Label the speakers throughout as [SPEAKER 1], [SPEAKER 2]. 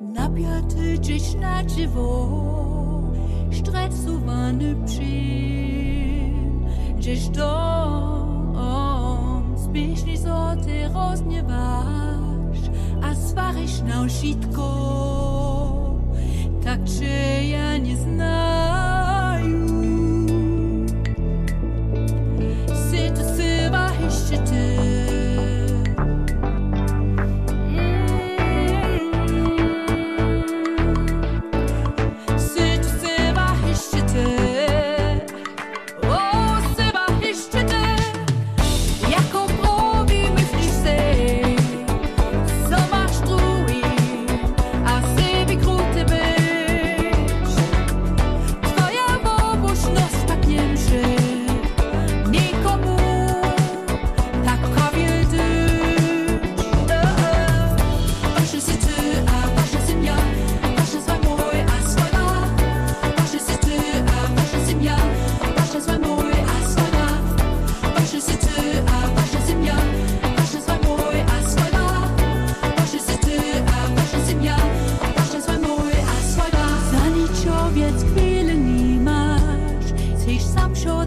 [SPEAKER 1] Napiaty dziś na dziwo, stresowany przy, dziś dom, zbyś nie so ty rozniewasz, a swarich na sitko.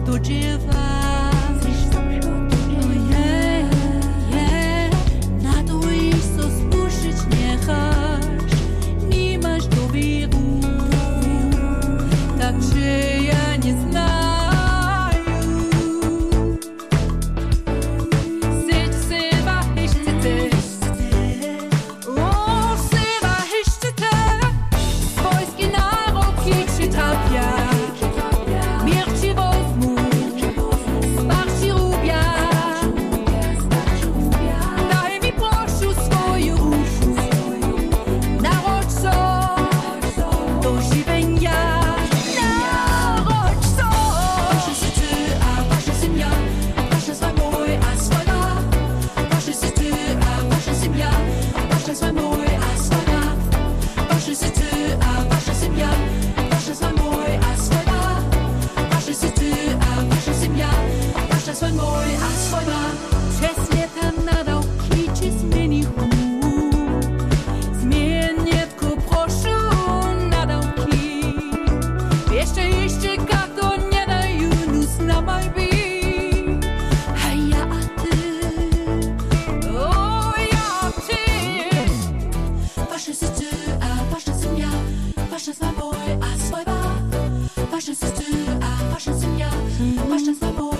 [SPEAKER 1] de divã. music to Wasza ziemia, you, swoboda,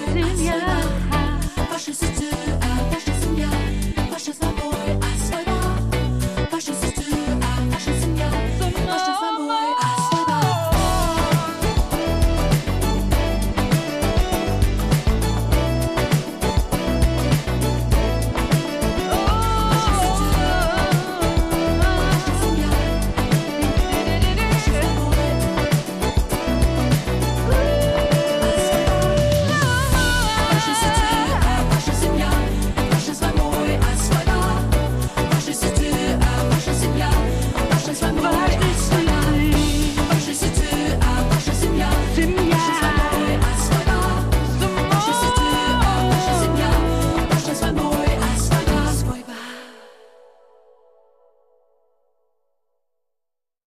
[SPEAKER 1] wasza ziemia, wasza